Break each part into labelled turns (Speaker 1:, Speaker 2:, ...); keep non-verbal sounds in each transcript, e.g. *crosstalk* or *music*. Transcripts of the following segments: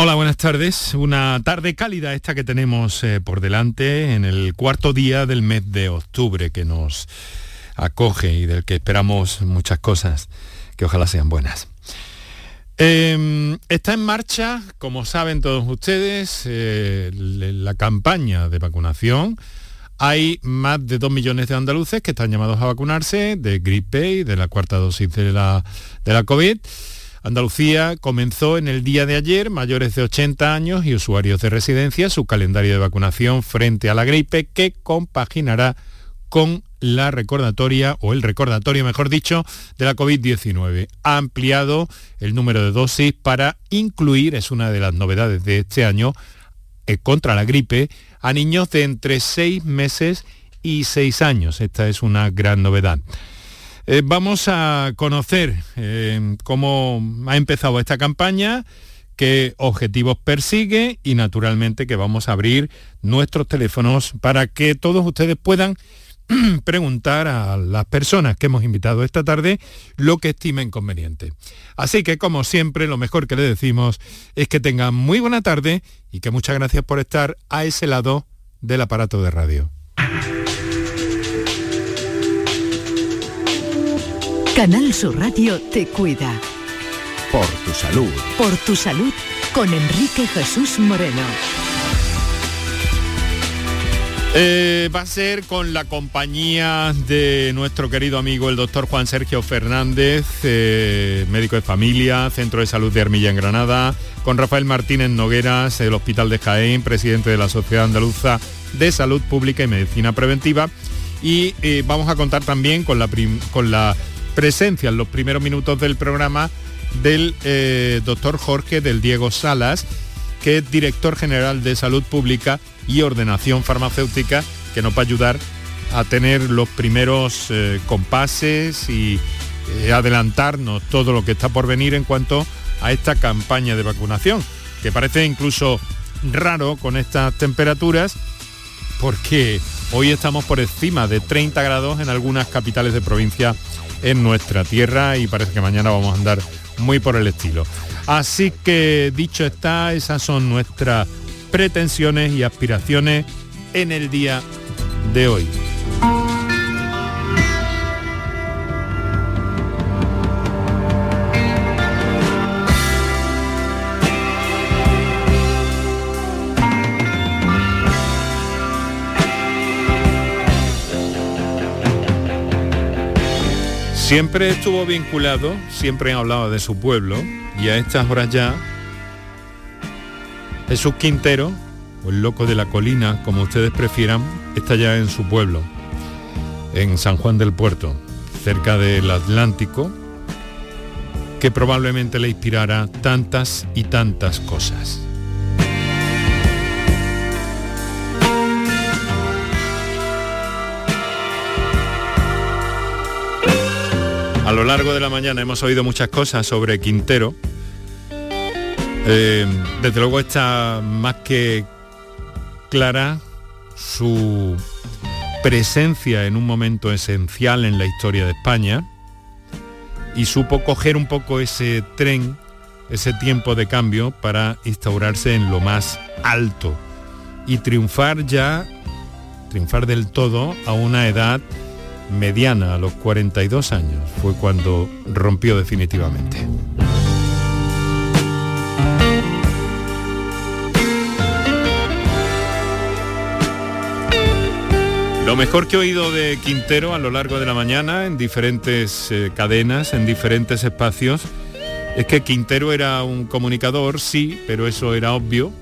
Speaker 1: Hola, buenas tardes. Una tarde cálida esta que tenemos eh, por delante en el cuarto día del mes de octubre que nos acoge y del que esperamos muchas cosas que ojalá sean buenas. Em, está en marcha, como saben todos ustedes, eh, la campaña de vacunación. Hay más de dos millones de andaluces que están llamados a vacunarse de gripe y de la cuarta dosis de la, de la COVID. Andalucía comenzó en el día de ayer, mayores de 80 años y usuarios de residencia, su calendario de vacunación frente a la gripe que compaginará con la recordatoria, o el recordatorio mejor dicho, de la COVID-19. Ha ampliado el número de dosis para incluir, es una de las novedades de este año, eh, contra la gripe, a niños de entre 6 meses y 6 años. Esta es una gran novedad. Eh, vamos a conocer eh, cómo ha empezado esta campaña, qué objetivos persigue y naturalmente que vamos a abrir nuestros teléfonos para que todos ustedes puedan *clears throat* preguntar a las personas que hemos invitado esta tarde lo que estimen conveniente. Así que, como siempre, lo mejor que le decimos es que tengan muy buena tarde y que muchas gracias por estar a ese lado del aparato de radio.
Speaker 2: Canal Sur Radio te cuida.
Speaker 3: Por tu salud.
Speaker 2: Por tu salud con Enrique Jesús Moreno.
Speaker 1: Eh, va a ser con la compañía de nuestro querido amigo el doctor Juan Sergio Fernández, eh, médico de familia, Centro de Salud de Armilla en Granada, con Rafael Martínez Nogueras, el Hospital de Jaén, presidente de la Sociedad Andaluza de Salud Pública y Medicina Preventiva. Y eh, vamos a contar también con la, con la presencia en los primeros minutos del programa del eh, doctor Jorge del Diego Salas, que es director general de Salud Pública y Ordenación Farmacéutica, que nos va a ayudar a tener los primeros eh, compases y eh, adelantarnos todo lo que está por venir en cuanto a esta campaña de vacunación, que parece incluso raro con estas temperaturas, porque hoy estamos por encima de 30 grados en algunas capitales de provincia en nuestra tierra y parece que mañana vamos a andar muy por el estilo. Así que dicho está, esas son nuestras pretensiones y aspiraciones en el día de hoy. Siempre estuvo vinculado, siempre hablaba de su pueblo y a estas horas ya Jesús Quintero, o el loco de la colina, como ustedes prefieran, está ya en su pueblo, en San Juan del Puerto, cerca del Atlántico, que probablemente le inspirará tantas y tantas cosas. A lo largo de la mañana hemos oído muchas cosas sobre Quintero. Eh, desde luego está más que clara su presencia en un momento esencial en la historia de España y supo coger un poco ese tren, ese tiempo de cambio para instaurarse en lo más alto y triunfar ya, triunfar del todo a una edad mediana, a los 42 años, fue cuando rompió definitivamente. Lo mejor que he oído de Quintero a lo largo de la mañana, en diferentes eh, cadenas, en diferentes espacios, es que Quintero era un comunicador, sí, pero eso era obvio,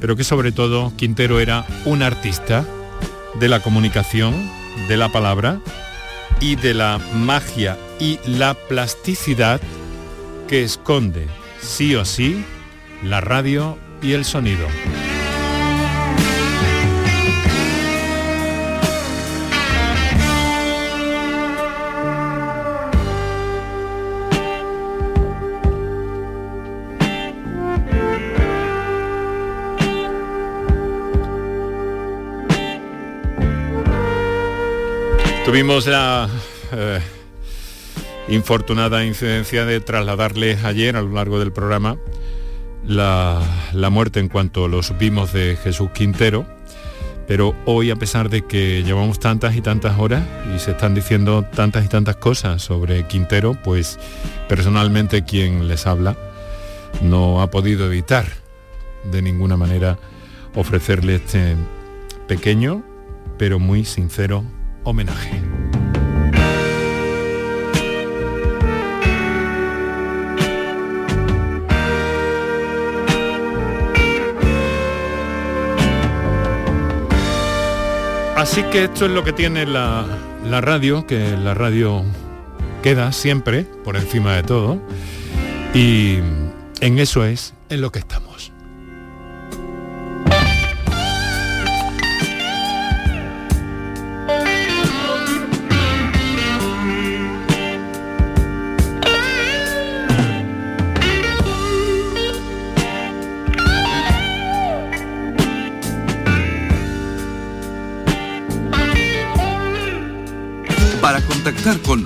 Speaker 1: pero que sobre todo Quintero era un artista de la comunicación, de la palabra, y de la magia y la plasticidad que esconde, sí o sí, la radio y el sonido. Tuvimos la eh, infortunada incidencia de trasladarles ayer a lo largo del programa la, la muerte en cuanto lo supimos de Jesús Quintero, pero hoy a pesar de que llevamos tantas y tantas horas y se están diciendo tantas y tantas cosas sobre Quintero, pues personalmente quien les habla no ha podido evitar de ninguna manera ofrecerle este pequeño pero muy sincero homenaje. Así que esto es lo que tiene la, la radio, que la radio queda siempre por encima de todo. Y en eso es en lo que estamos.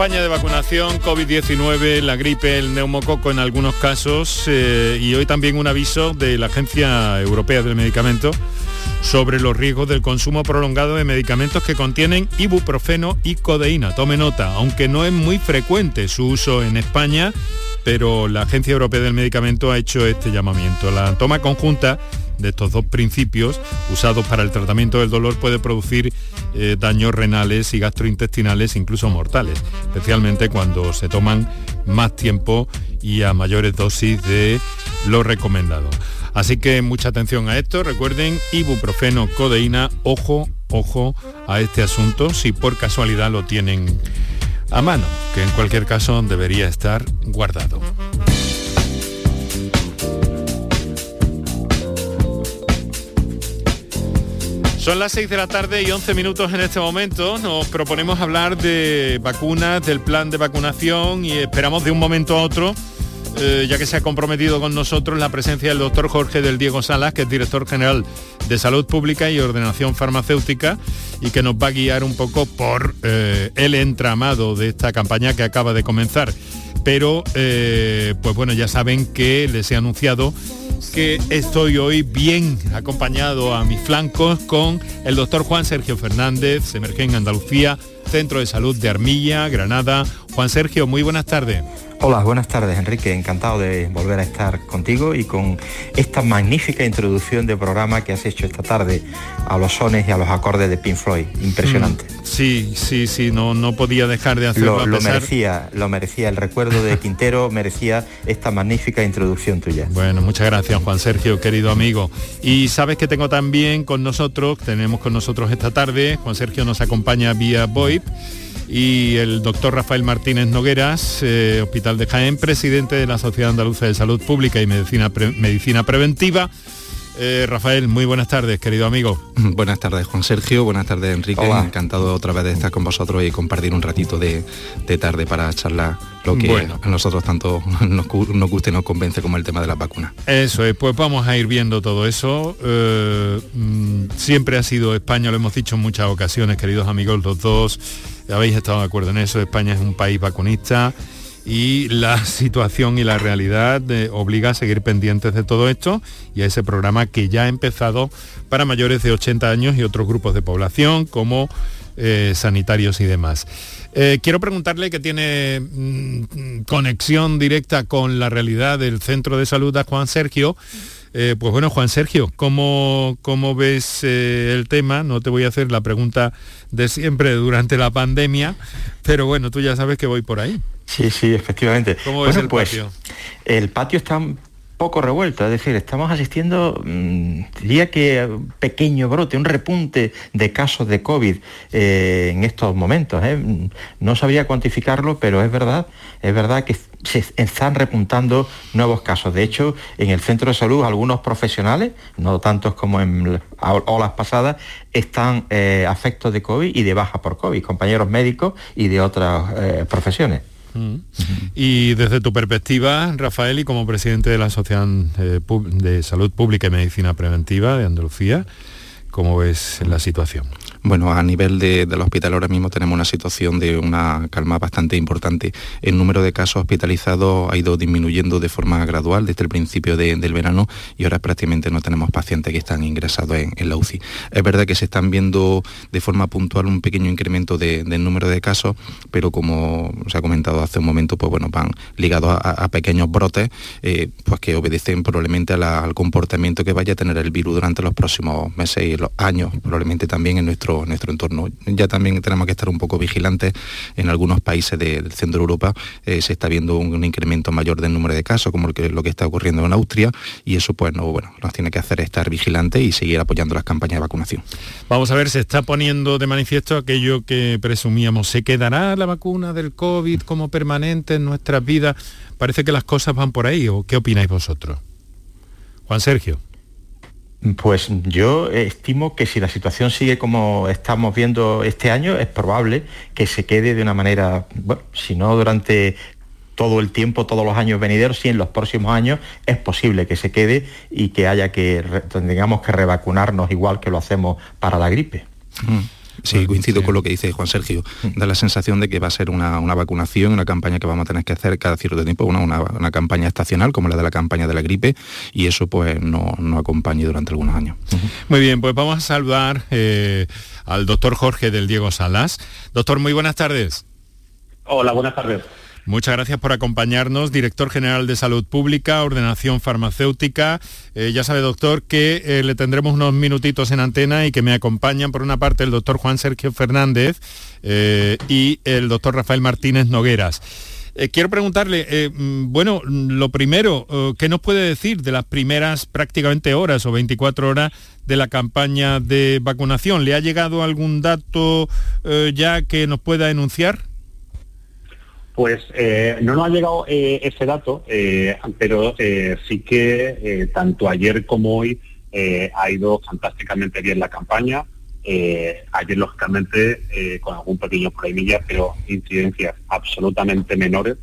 Speaker 1: Campaña de vacunación, COVID-19, la gripe, el neumococo en algunos casos eh, y hoy también un aviso de la Agencia Europea del Medicamento sobre los riesgos del consumo prolongado de medicamentos que contienen ibuprofeno y codeína. Tome nota, aunque no es muy frecuente su uso en España, pero la Agencia Europea del Medicamento ha hecho este llamamiento. La toma conjunta de estos dos principios usados para el tratamiento del dolor puede producir eh, daños renales y gastrointestinales, incluso mortales, especialmente cuando se toman más tiempo y a mayores dosis de lo recomendado. Así que mucha atención a esto, recuerden, ibuprofeno, codeína, ojo, ojo a este asunto, si por casualidad lo tienen a mano, que en cualquier caso debería estar guardado. Son las 6 de la tarde y 11 minutos en este momento. Nos proponemos hablar de vacunas, del plan de vacunación y esperamos de un momento a otro, eh, ya que se ha comprometido con nosotros la presencia del doctor Jorge del Diego Salas, que es director general de Salud Pública y Ordenación Farmacéutica, y que nos va a guiar un poco por eh, el entramado de esta campaña que acaba de comenzar. Pero, eh, pues bueno, ya saben que les he anunciado que estoy hoy bien acompañado a mis flancos con el doctor Juan Sergio Fernández, Emergen Andalucía, Centro de Salud de Armilla, Granada. Juan Sergio, muy buenas tardes.
Speaker 4: Hola, buenas tardes Enrique, encantado de volver a estar contigo y con esta magnífica introducción de programa que has hecho esta tarde a los sones y a los acordes de Pink Floyd, impresionante.
Speaker 1: Mm, sí, sí, sí, no, no podía dejar de hacerlo.
Speaker 4: Lo, lo merecía, lo merecía, el recuerdo de *laughs* Quintero merecía esta magnífica introducción tuya.
Speaker 1: Bueno, muchas gracias Juan Sergio, querido amigo. Y sabes que tengo también con nosotros, tenemos con nosotros esta tarde, Juan Sergio nos acompaña vía VoIP y el doctor Rafael Martínez Nogueras, eh, Hospital de Jaén, presidente de la Sociedad Andaluza de Salud Pública y Medicina, Pre Medicina Preventiva. Eh, Rafael, muy buenas tardes, querido amigo. *clears throat*
Speaker 5: Buenas tardes, Juan Sergio. Buenas tardes, Enrique.
Speaker 4: Hola.
Speaker 5: Encantado otra vez de estar con vosotros y compartir un ratito de, de tarde para charlar lo que
Speaker 1: Bueno.
Speaker 5: a nosotros tanto *laughs* nos, nos gusta y nos convence como el tema de las vacunas.
Speaker 1: Eso es, pues vamos a ir viendo todo eso. Eh, mm, siempre ha sido España, lo hemos dicho en muchas ocasiones, queridos amigos, los dos habéis estado de acuerdo en eso. España es un país vacunista y la *laughs* situación y la realidad eh, obliga a seguir pendientes de todo esto y a ese programa que ya ha empezado para mayores de 80 años y otros grupos de población como eh, sanitarios y demás. Eh, quiero preguntarle que tiene mm, conexión directa con la realidad del centro de salud a Juan Sergio. Eh, pues bueno, Juan Sergio, ¿cómo, cómo ves eh, el tema? No te voy a hacer la pregunta de siempre durante la pandemia, pero bueno, tú ya sabes que voy por ahí.
Speaker 4: Sí, sí, efectivamente.
Speaker 1: ¿Cómo ves
Speaker 4: Bueno,
Speaker 1: el
Speaker 4: pues,
Speaker 1: patio?
Speaker 4: El patio está poco revuelto, es decir, estamos asistiendo, mm, diría que un pequeño brote, un repunte de casos de COVID eh, en estos momentos. ¿eh? No sabría cuantificarlo, pero es verdad, es verdad que se están repuntando nuevos casos. De hecho, en el centro de salud algunos profesionales, no tantos como en olas pasadas, están eh, afectos de COVID y de baja por COVID, compañeros médicos y de otras profesiones.
Speaker 1: Y desde tu perspectiva, Rafael, y como presidente de la Asociación de Salud Pública y Medicina Preventiva de Andalucía, ¿cómo ves la situación?
Speaker 5: Bueno, a nivel del hospital ahora mismo tenemos una situación de una calma bastante importante. El número de casos hospitalizados ha ido disminuyendo de forma gradual desde el principio del verano y ahora prácticamente no tenemos pacientes que están ingresados en, la UCI. Es verdad que se están viendo de forma puntual un pequeño incremento del número de casos, pero como se ha comentado hace un momento, pues bueno, van ligados a, pequeños brotes eh, pues que obedecen probablemente al comportamiento que vaya a tener el virus durante los próximos meses y los años, probablemente también en nuestro nuestro, entorno. Ya también tenemos que estar un poco vigilantes. En algunos países del centro de Europa eh, se está viendo un, incremento mayor del número de casos, como lo que, lo que está ocurriendo en Austria, y eso pues no, bueno, nos tiene que hacer estar vigilantes y seguir apoyando las campañas de vacunación.
Speaker 1: Vamos a ver, se está poniendo de manifiesto aquello que presumíamos. ¿Se quedará la vacuna del COVID como permanente en nuestras vidas? Parece que las cosas van por ahí, ¿o qué opináis vosotros? Juan Sergio.
Speaker 4: Pues yo estimo que si la situación sigue como estamos viendo este año, es probable que se quede de una manera, bueno, si no durante todo el tiempo, todos los años venideros, si en los próximos años es posible que se quede y que haya que, tengamos que revacunarnos igual que lo hacemos para la gripe.
Speaker 5: Mm. Sí, coincido con lo que dice Juan Sergio. Da la sensación de que va a ser una, vacunación, una campaña que vamos a tener que hacer cada cierto tiempo, una, una, campaña estacional como la de la campaña de la gripe, y eso pues no, no acompañe durante algunos años.
Speaker 1: Muy bien, pues vamos a saludar eh, al doctor Jorge del Diego Salas. Doctor, muy buenas tardes.
Speaker 6: Hola, buenas tardes.
Speaker 1: Muchas gracias por acompañarnos, director general de Salud Pública, Ordenación Farmacéutica. Eh, ya sabe, doctor, que eh, le tendremos unos minutitos en antena y que me acompañan, por una parte, el doctor Juan Sergio Fernández eh, y el doctor Rafael Martínez Nogueras. quiero preguntarle, mm, bueno, lo primero, ¿qué nos puede decir de las primeras prácticamente horas o 24 horas de la campaña de vacunación? ¿Le ha llegado algún dato ya que nos pueda enunciar?
Speaker 6: Pues eh, no nos ha llegado eh, ese dato, eh, pero sí que tanto ayer como hoy ha ido fantásticamente bien la campaña. ayer, lógicamente, con algún pequeño problemilla, pero incidencias absolutamente menores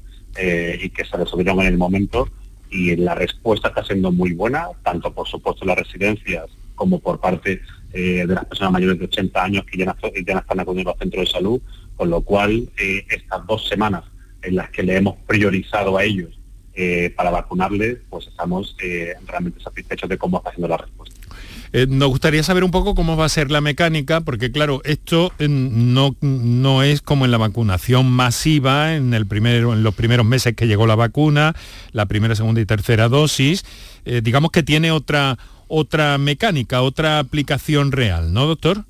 Speaker 6: y que se resolvieron en el momento. Y la respuesta está siendo muy buena, tanto por supuesto las residencias como por parte de las personas mayores de 80 años que ya, ya están acudiendo al centro de salud, con lo cual estas dos semanas en las que le hemos priorizado a ellos eh, para vacunarles, pues estamos eh, realmente satisfechos de cómo está haciendo la respuesta.
Speaker 1: Eh, nos gustaría saber un poco cómo va a ser la mecánica, porque claro, esto no, no es como en la vacunación masiva, en, el primero, en los primeros meses que llegó la vacuna, la primera, segunda y tercera dosis, digamos que tiene otra, otra mecánica, otra aplicación real, ¿no, doctor?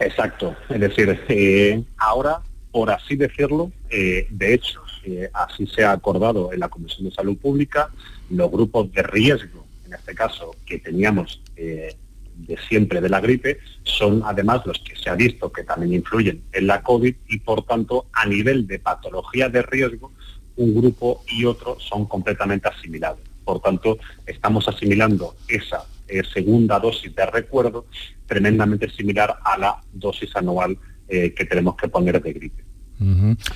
Speaker 6: Exacto, es decir, ahora por así decirlo. Eh, de hecho, eh, así se ha acordado en la Comisión de Salud Pública, los grupos de riesgo, en este caso, que teníamos eh, de siempre de la gripe, son además los que se ha visto que también influyen en la COVID y, por tanto, a nivel de patología de riesgo, un grupo y otro son completamente asimilados. Por tanto, estamos asimilando esa segunda dosis de recuerdo tremendamente similar a la dosis anual eh, que tenemos que poner de gripe.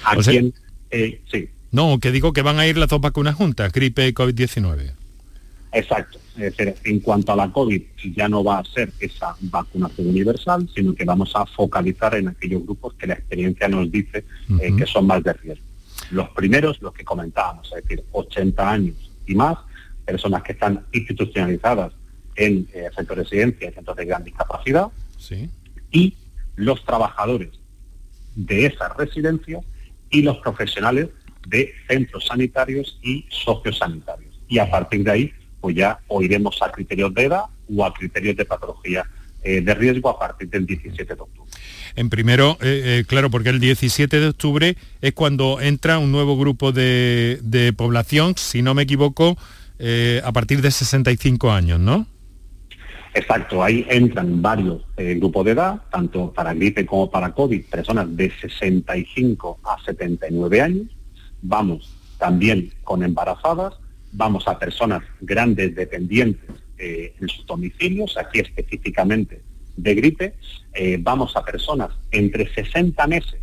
Speaker 6: ¿A quién?
Speaker 1: Eh, sí. No, que digo que van a ir las dos vacunas juntas, gripe y COVID-19.
Speaker 6: Exacto. Es decir, en cuanto a la COVID, ya no va a ser esa vacunación universal, sino que vamos a focalizar en aquellos grupos que la experiencia nos dice eh, que son más de riesgo. Los primeros, los que comentábamos, es decir, 80 años y más, personas que están institucionalizadas en centros de residencia y centros de gran discapacidad, sí. y los trabajadores de esas residencias y los profesionales de centros sanitarios y sociosanitarios. Y a partir de ahí, pues ya oiremos a criterios de edad o a criterios de patología eh, de riesgo a partir del 17 de octubre.
Speaker 1: En primero, eh, eh, claro, porque el 17 de octubre es cuando entra un nuevo grupo de, de población, si no me equivoco, a partir de 65 años, ¿no?
Speaker 6: Exacto, ahí entran varios eh, grupos de edad, tanto para gripe como para COVID, personas de 65 a 79 años. Vamos también con embarazadas, vamos a personas grandes dependientes eh, en sus domicilios, aquí específicamente de gripe. Eh, vamos a personas entre 60 meses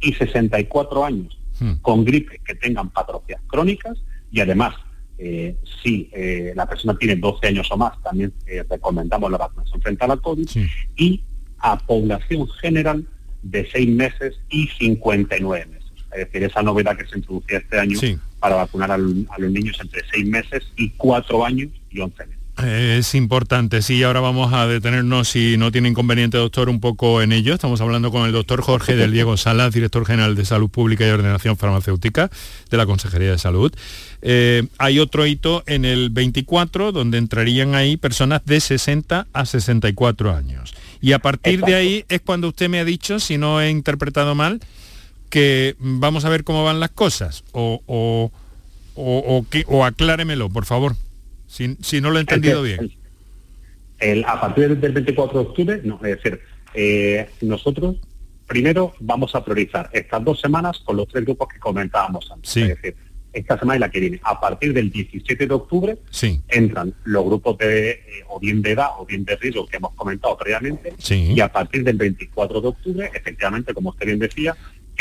Speaker 6: y 64 años hmm. con gripe que tengan patologías crónicas y además eh, si eh, la persona tiene 12 años o más, también eh, recomendamos la vacunación frente a la COVID, y a población general de 6 meses y 59 meses. Es decir, esa novedad que se introducía este año para vacunar a, los niños entre 6 meses y 4 años y 11 meses.
Speaker 1: Es importante, sí, ahora vamos a detenernos, si no tiene inconveniente, doctor, un poco en ello. Estamos hablando con el doctor Jorge del Diego Salas, director general de Salud Pública y Ordenación Farmacéutica de la Consejería de Salud. Eh, hay otro hito en el 24, donde entrarían ahí personas de 60 a 64 años. Y a partir de ahí es cuando usted me ha dicho, si no he interpretado mal, que vamos a ver cómo van las cosas. O, o, o, o acláremelo, por favor si, no lo he entendido bien.
Speaker 6: a partir del 24 de octubre, no, es decir, eh, nosotros primero vamos a priorizar estas dos semanas con los tres grupos que comentábamos antes. Es decir, esta semana y la que viene. A partir del 17 de octubre entran los grupos de eh, o bien de edad o bien de riesgo que hemos comentado previamente y a partir del 24 de octubre, efectivamente, como usted bien decía,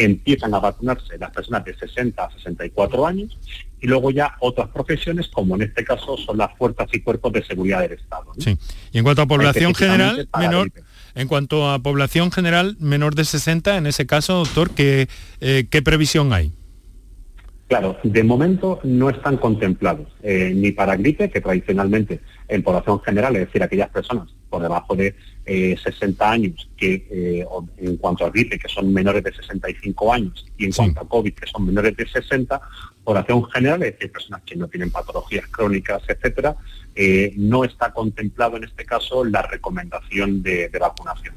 Speaker 6: empiezan a vacunarse las personas de 60 a 64 años y luego ya otras profesiones, como en este caso son las fuerzas y cuerpos de seguridad del Estado.
Speaker 1: Sí. Y en cuanto a población general, menor, en cuanto a población general menor de 60, en ese caso, doctor, ¿qué, eh, ¿qué previsión hay?
Speaker 6: Claro, de momento no están contemplados eh, ni para gripe, que tradicionalmente en población general, es decir, aquellas personas por debajo de 60 eh, años, que eh, en cuanto a gripe, que son menores de 65 años, y en cuanto a COVID, que son menores de 60, población general, es decir, personas que no tienen patologías crónicas, etcétera, no está contemplado en este caso la recomendación de vacunación.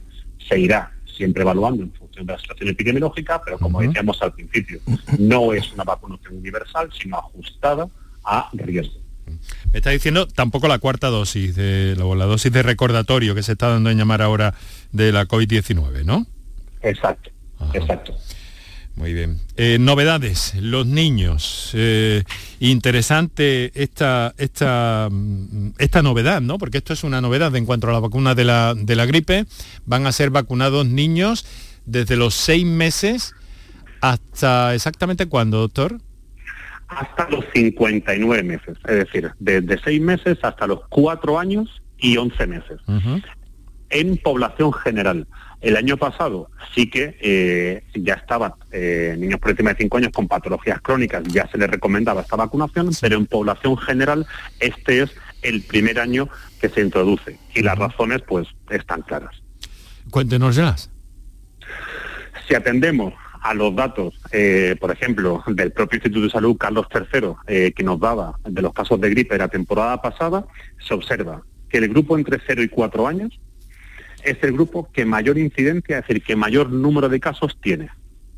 Speaker 6: Se irá siempre evaluando en función de la situación epidemiológica, pero como decíamos al principio, no es una vacunación universal, sino ajustada a riesgo.
Speaker 1: Me está diciendo tampoco la cuarta dosis, de, la dosis de recordatorio que se está dando en llamar ahora de la COVID-19, ¿no?
Speaker 6: Exacto, exacto.
Speaker 1: Muy bien. Eh, novedades, los niños. Eh, interesante esta, esta, mm, esta novedad, ¿no? Porque esto es una novedad en cuanto a la vacuna de la, de la gripe. Van a ser vacunados niños desde los seis meses hasta exactamente cuándo, doctor?
Speaker 6: Hasta los 59 meses, es decir, desde seis meses hasta los cuatro años y 11 meses. En población general. El año pasado sí que eh, ya estaban eh, niños por encima de 5 años con patologías crónicas, ya se les recomendaba esta vacunación, pero en población general este es el primer año que se introduce y las razones pues están claras.
Speaker 1: Cuéntenos ya.
Speaker 6: Si atendemos a los datos, eh, por ejemplo, del propio Instituto de Salud Carlos III, que nos daba de los casos de gripe de la temporada pasada, se observa que el grupo entre 0 y 4 años es el grupo que mayor incidencia, es decir, que mayor número de casos tiene,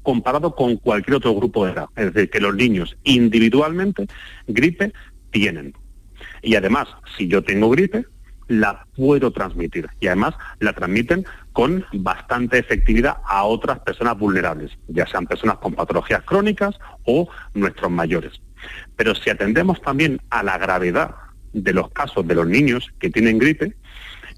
Speaker 6: comparado con cualquier otro grupo de edad. Es decir, que los niños individualmente gripe tienen. Y además, si yo tengo gripe, la puedo transmitir. Y además la transmiten con bastante efectividad a otras personas vulnerables, ya sean personas con patologías crónicas o nuestros mayores. Pero si atendemos también a la gravedad de los casos de los niños que tienen gripe,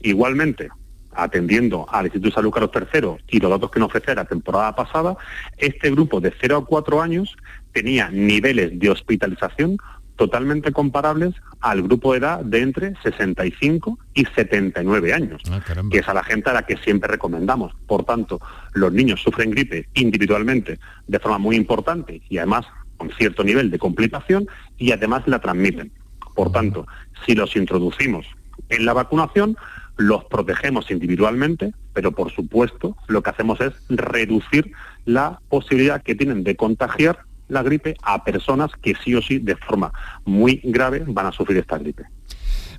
Speaker 6: igualmente atendiendo al Instituto Salud Carlos III y los datos que nos ofrecía la temporada pasada, este grupo de 0 a 4 años tenía niveles de hospitalización totalmente comparables al grupo de edad de entre 65 y 79 años, ah, que es a la gente a la que siempre recomendamos. Por tanto, los niños sufren gripe individualmente de forma muy importante y además con cierto nivel de complicación y además la transmiten. Por tanto, si los introducimos en la vacunación, los protegemos individualmente, pero por supuesto lo que hacemos es reducir la posibilidad que tienen de contagiar la gripe a personas que sí o sí de forma muy grave van a sufrir esta gripe.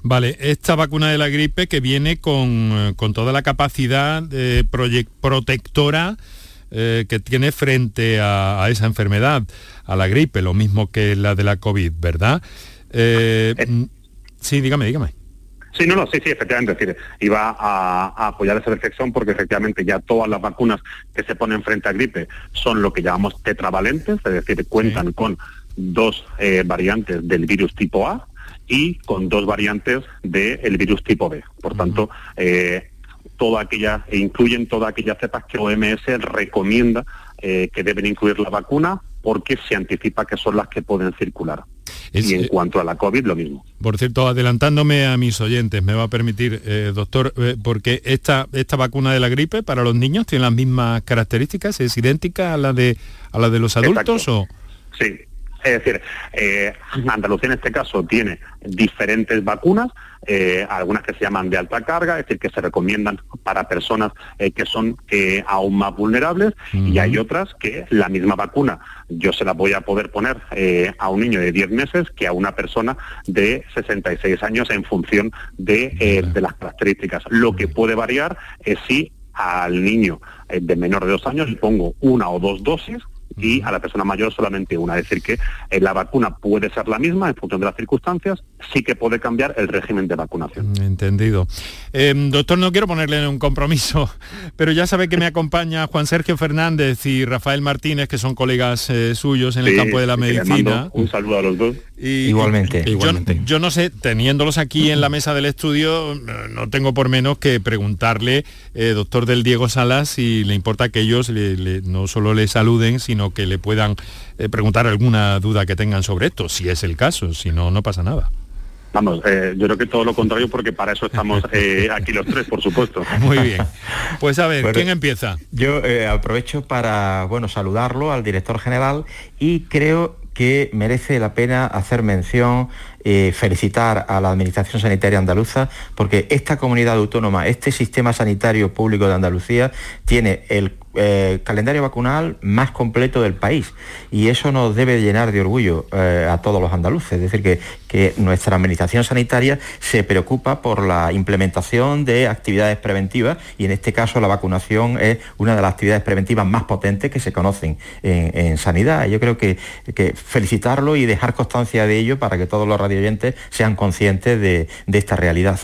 Speaker 1: Vale, esta vacuna de la gripe que viene con, eh, toda la capacidad de protectora eh, que tiene frente a, esa enfermedad, a la gripe, lo mismo que la de la COVID, ¿verdad? Eh, sí, dígame, dígame.
Speaker 6: Sí, no, no, sí, sí, efectivamente, es decir, iba a, apoyar esa reflexión porque efectivamente ya todas las vacunas que se ponen frente a gripe son lo que llamamos tetravalentes, es decir, cuentan con dos eh, variantes del virus tipo A y con dos variantes del virus tipo B. Por tanto, eh, toda aquella, e incluyen todas aquellas cepas que OMS recomienda eh, que deben incluir la vacuna porque se anticipa que son las que pueden circular. Y en cuanto a la COVID, lo mismo.
Speaker 1: Por cierto, adelantándome a mis oyentes, me va a permitir, doctor, porque esta, esta vacuna de la gripe para los niños tiene las mismas características, es idéntica a la de, a la de los adultos o...
Speaker 6: Sí, es decir, eh, Andalucía en este caso tiene diferentes vacunas, eh, algunas que se llaman de alta carga, es decir, que se recomiendan para personas eh, que son aún más vulnerables, y hay otras que la misma vacuna yo se la voy a poder poner a un niño de 10 meses que a una persona de 66 años en función de, de las características. Lo que puede variar es si al niño de menor de dos años le pongo una o dos dosis y a la persona mayor solamente una. Es decir, que eh, la vacuna puede ser la misma en función de las circunstancias, sí que puede cambiar el régimen de vacunación.
Speaker 1: Entendido. Em, doctor, no quiero ponerle en un compromiso, *laughs* pero ya sabe que me acompaña Juan Sergio Fernández y Rafael Martínez, que son colegas eh, suyos en el campo de la medicina.
Speaker 6: Un saludo a los dos.
Speaker 4: igualmente. igualmente.
Speaker 1: Yo, no sé, teniéndolos aquí en la mesa del estudio, no tengo por menos que preguntarle, eh, doctor del Diego Salas, si le importa que ellos no solo le saluden, sino que le puedan eh, preguntar alguna duda que tengan sobre esto, si es el caso, si no, no pasa nada.
Speaker 6: Vamos, eh, yo creo que todo lo contrario porque para eso estamos *laughs* eh, aquí los tres, por supuesto.
Speaker 1: Muy bien. Pues a ver, ¿quién empieza?
Speaker 4: Yo aprovecho para, bueno, saludarlo al director general y creo que merece la pena hacer mención, felicitar a la Administración Sanitaria Andaluza, porque esta comunidad autónoma, este sistema sanitario público de Andalucía, tiene el eh, calendario vacunal más completo del país y eso nos debe llenar de orgullo eh, a todos los andaluces. Es decir, que, que, nuestra administración sanitaria se preocupa por la implementación de actividades preventivas y en este caso la vacunación es una de las actividades preventivas más potentes que se conocen en, sanidad. Yo creo que, felicitarlo y dejar constancia de ello para que todos los radioyentes sean conscientes de, esta realidad.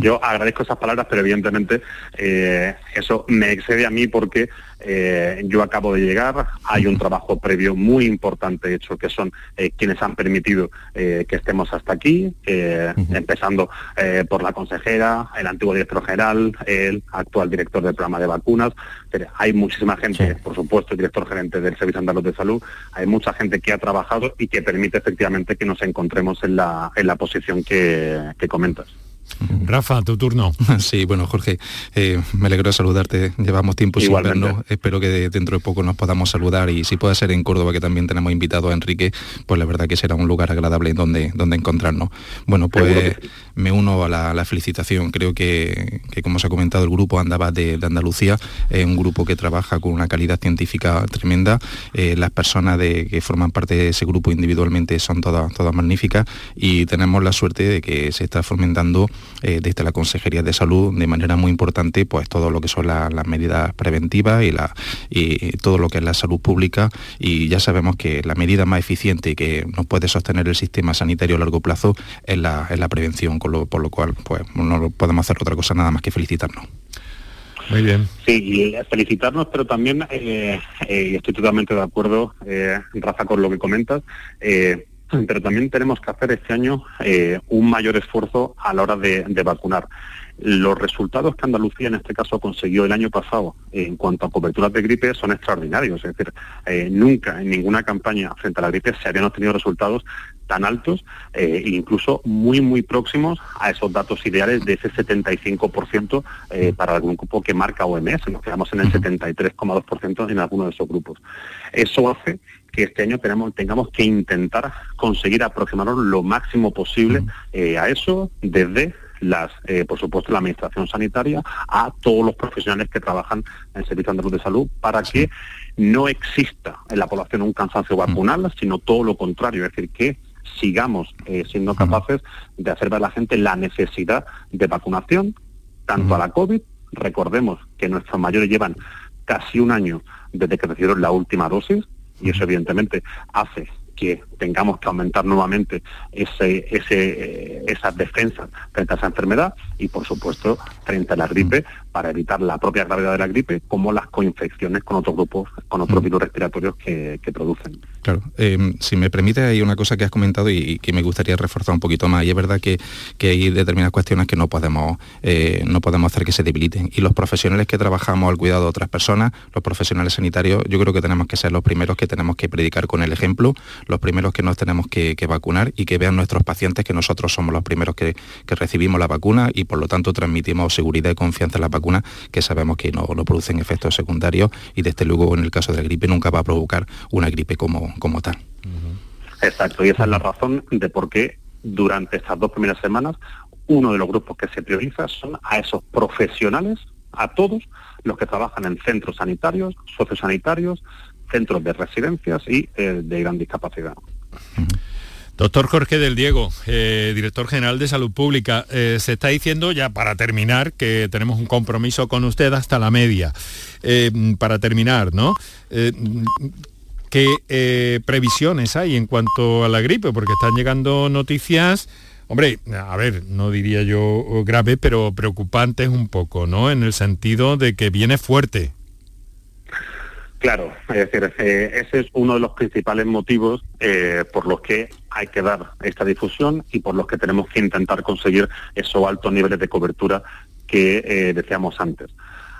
Speaker 6: Yo agradezco esas palabras, pero evidentemente eh, eso me excede a mí porque eh, yo acabo de llegar, hay un trabajo previo muy importante hecho que son eh, quienes han permitido que estemos hasta aquí, empezando por la consejera, el antiguo director general, el actual director del programa de vacunas. hay muchísima gente, por supuesto, el director gerente del Servicio Andaluz de Salud, hay mucha gente que ha trabajado y que permite efectivamente que nos encontremos en la, en la posición que comentas.
Speaker 1: Rafa, tu turno. *laughs*
Speaker 5: Sí, bueno, Jorge, eh, me alegro de saludarte. Llevamos tiempo sin vernos. Espero que dentro de poco nos podamos saludar y si puede ser en Córdoba, que también tenemos invitado a Enrique, pues la verdad que será un lugar agradable donde, donde encontrarnos. Bueno, pues me uno a la, felicitación. Creo que, como se ha comentado, el grupo Andaba de, Andalucía es un grupo que trabaja con una calidad científica tremenda. Eh, las personas de, que forman parte de ese grupo individualmente son todas, todas magníficas y tenemos la suerte de que se está fomentando eh, desde la Consejería de Salud de manera muy importante pues todo lo que son las medidas preventivas y, la, y todo lo que es la salud pública y ya sabemos que la medida más eficiente que nos puede sostener el sistema sanitario a largo plazo es la, es la prevención, por lo cual pues no podemos hacer otra cosa nada más que felicitarnos.
Speaker 1: Muy bien.
Speaker 6: Sí, felicitarnos, pero también, eh, eh, estoy totalmente de acuerdo, Rafa, con lo que comentas, pero también tenemos que hacer este año eh, un mayor esfuerzo a la hora de, vacunar. Los resultados que Andalucía en este caso consiguió el año pasado en cuanto a coberturas de gripe son extraordinarios. Es decir, eh, nunca en ninguna campaña frente a la gripe se habían obtenido resultados tan altos e incluso muy, muy próximos a esos datos ideales de ese 75% para algún grupo que marca OMS. Nos quedamos en el 73,2% en alguno de esos grupos. Eso hace que este año tenemos, tengamos que intentar conseguir aproximarnos lo máximo posible eh, a eso desde las, eh, por supuesto, la administración sanitaria a todos los profesionales que trabajan en el Servicio Andaluz de Salud para que no exista en la población un cansancio vacunal, sino todo lo contrario, es decir, que sigamos eh, siendo capaces de hacer ver a la gente la necesidad de vacunación, tanto a la COVID, recordemos que nuestros mayores llevan casi un año desde que recibieron la última dosis, y eso evidentemente hace que tengamos que aumentar nuevamente ese, ese, esas defensas frente a esa enfermedad y, por supuesto, frente a la gripe, para evitar la propia gravedad de la gripe, como las coinfecciones con otros grupos, con otros virus respiratorios que, producen.
Speaker 5: Claro, em, si me permite, hay una cosa que has comentado y, que me gustaría reforzar un poquito más, y es verdad que, hay determinadas cuestiones que no podemos, eh, no podemos hacer que se debiliten. Y los profesionales que trabajamos al cuidado de otras personas, los profesionales sanitarios, yo creo que tenemos que ser los primeros que tenemos que predicar con el ejemplo, los primeros que nos tenemos que, vacunar y que vean nuestros pacientes que nosotros somos los primeros que, recibimos la vacuna y por lo tanto transmitimos seguridad y confianza en la vacuna, que sabemos que no, producen efectos secundarios y desde luego en el caso de la gripe nunca va a provocar una gripe como, como tal.
Speaker 6: Exacto, y esa es la razón de por qué durante estas dos primeras semanas uno de los grupos que se prioriza son a esos profesionales, a todos los que trabajan en centros sanitarios, sociosanitarios, centros de residencias y eh, de gran discapacidad.
Speaker 1: Doctor Jorge del Diego, eh, director general de Salud Pública, eh, se está diciendo ya para terminar que tenemos un compromiso con usted hasta la media. para terminar, ¿no? ¿Qué previsiones hay en cuanto a la gripe? Porque están llegando noticias, hombre, a ver, no diría yo grave, pero preocupantes un poco, ¿no? En el sentido de que viene fuerte.
Speaker 6: Claro, es decir, eh, ese es uno de los principales motivos eh, por los que hay que dar esta difusión y por los que tenemos que intentar conseguir esos altos niveles de cobertura que eh, decíamos antes.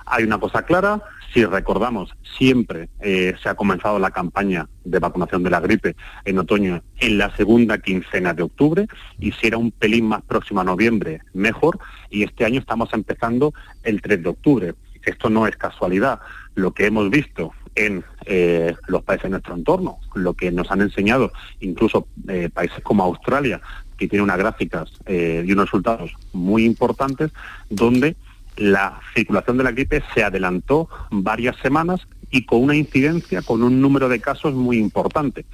Speaker 6: Hay una cosa clara, si recordamos, siempre se ha comenzado la campaña de vacunación de la gripe en otoño en la segunda quincena de octubre y si era un pelín más próximo a noviembre, mejor. Y este año estamos empezando el 3 de octubre. Esto no es casualidad. Lo que hemos visto en eh, los países de nuestro entorno, lo que nos han enseñado incluso eh, países como Australia, que tiene unas gráficas eh, y unos resultados muy importantes, donde la circulación de la gripe se adelantó varias semanas y con una incidencia, con un número de casos muy importante.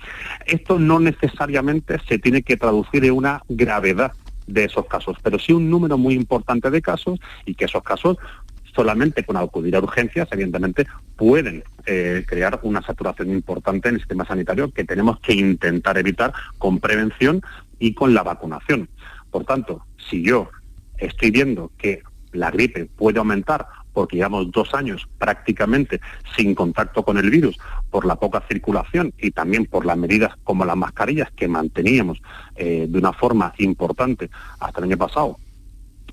Speaker 6: Esto no necesariamente se tiene que traducir en una gravedad de esos casos, pero sí un número muy importante de casos y que esos casos solamente con acudir a urgencias, evidentemente, pueden eh, crear una saturación importante en el sistema sanitario que tenemos que intentar evitar con prevención y con la vacunación. Por tanto, si yo estoy viendo que la gripe puede aumentar porque llevamos dos años prácticamente sin contacto con el virus por la poca circulación y también por las medidas como las mascarillas que manteníamos eh, de una forma importante hasta el año pasado,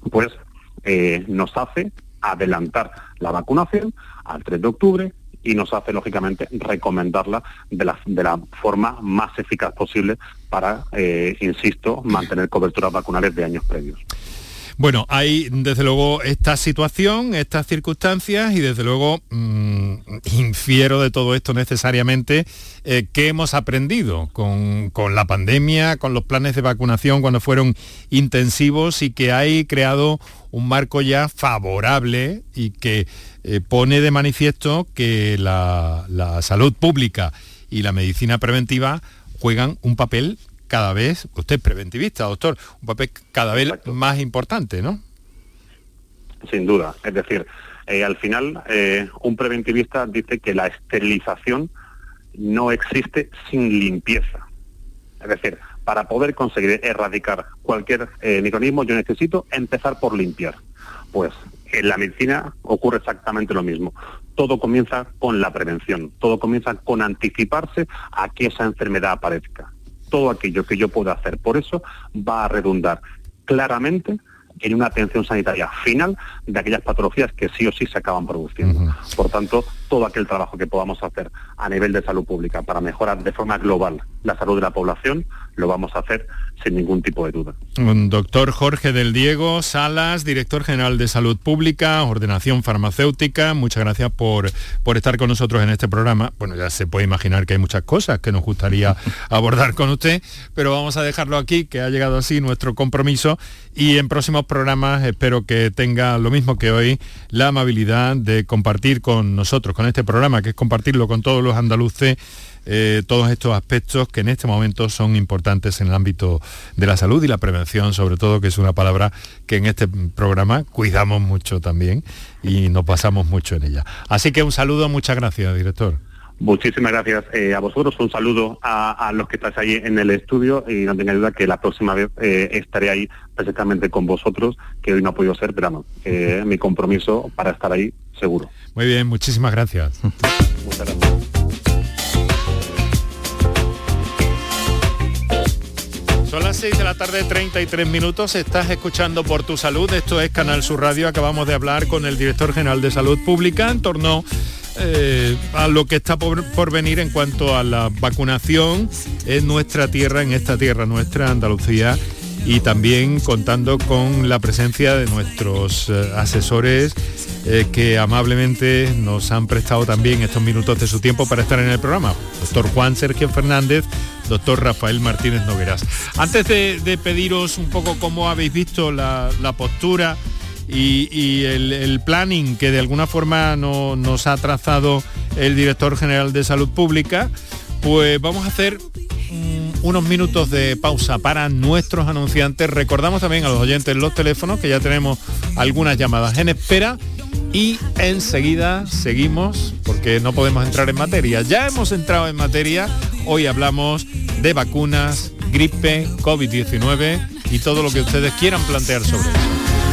Speaker 6: pues eh, nos hace adelantar la vacunación al 3 de octubre y nos hace, lógicamente, recomendarla de la, de la forma más eficaz posible para, eh, insisto, mantener coberturas vacunales de años previos.
Speaker 1: Bueno, hay desde luego esta situación, estas circunstancias y desde luego mm, infiero de todo esto necesariamente eh, qué hemos aprendido con, la pandemia, con los planes de vacunación cuando fueron intensivos y que hay creado un marco ya favorable y que eh, pone de manifiesto que la, la salud pública y la medicina preventiva juegan un papel cada vez, usted es preventivista, doctor, un papel cada vez más importante, ¿no?
Speaker 6: Sin duda. Es decir, eh, al final, eh, un preventivista dice que la esterilización no existe sin limpieza. Es decir, para poder conseguir erradicar cualquier eh, microorganismo, yo necesito empezar por limpiar. Pues en la medicina ocurre exactamente lo mismo. Todo comienza con la prevención, todo comienza con anticiparse a que esa enfermedad aparezca todo aquello que yo pueda hacer. Por eso va a redundar claramente en una atención sanitaria final de aquellas patologías que sí o sí se acaban produciendo. Por tanto, todo aquel trabajo que podamos hacer a nivel de salud pública para mejorar de forma global la salud de la población, lo vamos a hacer sin ningún tipo de duda.
Speaker 1: Doctor Jorge del Diego Salas, director general de Salud Pública, Ordenación Farmacéutica, muchas gracias por, por estar con nosotros en este programa. Bueno, ya se puede imaginar que hay muchas cosas que nos gustaría *laughs* abordar con usted, pero vamos a dejarlo aquí, que ha llegado así nuestro compromiso y en próximos programas espero que tenga lo mismo que hoy, la amabilidad de compartir con nosotros, con este programa, que es compartirlo con todos los andaluces eh, todos estos aspectos que en este momento son importantes en el ámbito de la salud y la prevención, sobre todo, que es una palabra que en este programa cuidamos mucho también y nos pasamos mucho en ella. Así que un saludo, muchas gracias, director.
Speaker 6: Muchísimas gracias eh, a vosotros, un saludo a, los que estáis ahí en el estudio y no tengáis duda que la próxima vez eh, estaré ahí precisamente con vosotros, que hoy no ha podido ser, pero no, eh, mi compromiso para estar ahí seguro.
Speaker 1: Muy bien, muchísimas gracias. Muchas gracias. Son las 6 de la tarde, 33 minutos. Estás escuchando por tu salud. Esto es Canal Sur Radio. Acabamos de hablar con el director general de Salud Pública en torno eh, a lo que está por, venir en cuanto a la vacunación en nuestra tierra, en esta tierra nuestra, Andalucía, y también contando con la presencia de nuestros eh, asesores eh, que amablemente nos han prestado también estos minutos de su tiempo para estar en el programa. Doctor Juan Sergio Fernández, doctor Rafael Martínez Nogueras. Antes de, pediros un poco cómo habéis visto la postura, y, el, planning que de alguna forma nos ha trazado el director general de salud pública, pues vamos a hacer mm, unos minutos de pausa para nuestros anunciantes. Recordamos también a los oyentes los teléfonos, que ya tenemos algunas llamadas en espera. Y enseguida seguimos, porque no podemos entrar en materia. Ya hemos entrado en materia, hoy hablamos de vacunas, gripe, COVID-19 y todo lo que ustedes quieran plantear sobre eso.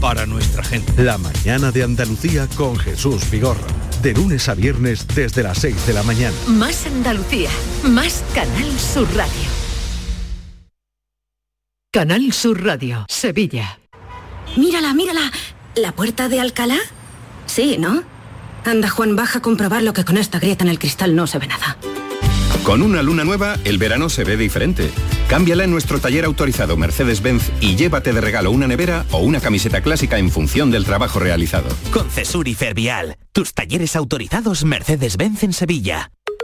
Speaker 7: para nuestra gente.
Speaker 3: La mañana de Andalucía con Jesús Vigorra. De lunes a viernes desde las 6 de la mañana.
Speaker 2: Más Andalucía, más Canal Sur Radio. Canal Sur Radio, Sevilla.
Speaker 8: Mírala, mírala. ¿La puerta de Alcalá? Sí, ¿no? Anda, Juan, baja a comprobar lo que con esta grieta en el cristal no se ve nada.
Speaker 9: Con una luna nueva, el verano se ve diferente. Cámbiala en nuestro taller autorizado Mercedes-Benz y llévate de regalo una nevera o una camiseta clásica en función del trabajo realizado.
Speaker 10: Con Cesur y Fervial, tus talleres autorizados Mercedes-Benz en Sevilla.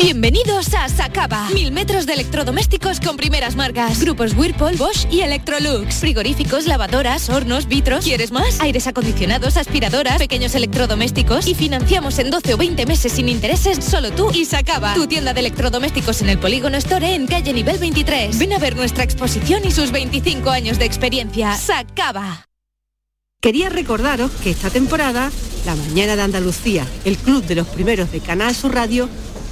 Speaker 11: Bienvenidos a Sacaba. Mil metros de electrodomésticos con primeras marcas. Grupos Whirlpool, Bosch y Electrolux. Frigoríficos, lavadoras, hornos, vitros. ¿Quieres más? Aires acondicionados, aspiradoras, pequeños electrodomésticos. Y financiamos en 12 o 20 meses sin intereses solo tú y Sacaba. Tu tienda de electrodomésticos en el Polígono Store en calle nivel 23. Ven a ver nuestra exposición y sus 25 años de experiencia. Sacaba.
Speaker 12: Quería recordaros que esta temporada, La Mañana de Andalucía, el club de los primeros de Canal Sur Radio,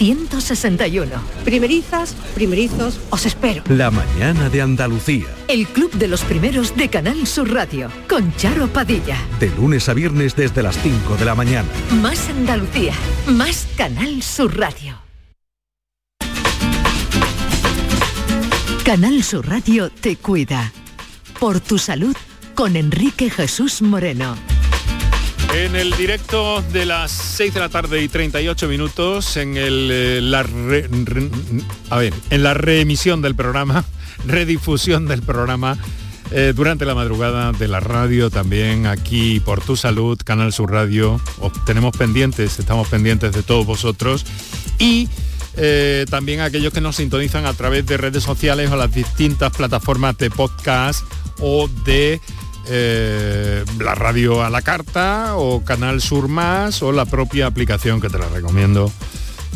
Speaker 2: 161.
Speaker 12: Primerizas, primerizos, os espero.
Speaker 3: La mañana de Andalucía.
Speaker 2: El club de los primeros de Canal Sur Radio, con Charo Padilla.
Speaker 3: De lunes a viernes desde las 5 de la mañana.
Speaker 2: Más Andalucía, más Canal Sur Radio. Canal Sur Radio te cuida. Por tu salud, con Enrique Jesús Moreno.
Speaker 1: En el directo de las 6 de la tarde y 38 minutos, en eh, la a ver, en la reemisión del programa, *laughs* redifusión del programa, eh, durante la madrugada de la radio, también aquí por Tu Salud, Canal Sur Radio. Os tenemos pendientes, estamos pendientes de todos vosotros. Y eh, también aquellos que nos sintonizan a través de redes sociales o las distintas plataformas de podcast o de eh, la radio a la carta o Canal Sur Más o la propia aplicación que te la recomiendo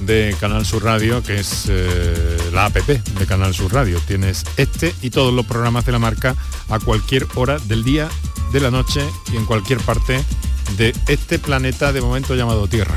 Speaker 1: de Canal Sur Radio, que es eh, la APP de Canal Sur Radio. Tienes este y todos los programas de la marca a cualquier hora del día, de la noche y en cualquier parte de este planeta de momento llamado Tierra.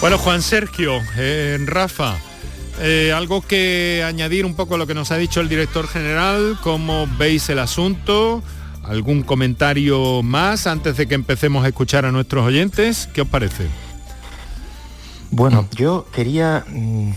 Speaker 1: Bueno, Juan Sergio, eh, Rafa, eh, algo que añadir un poco a lo que nos ha dicho el director general, cómo veis el asunto, algún comentario más antes de que empecemos a escuchar a nuestros oyentes, ¿qué os parece?
Speaker 4: Bueno, yo quería mm,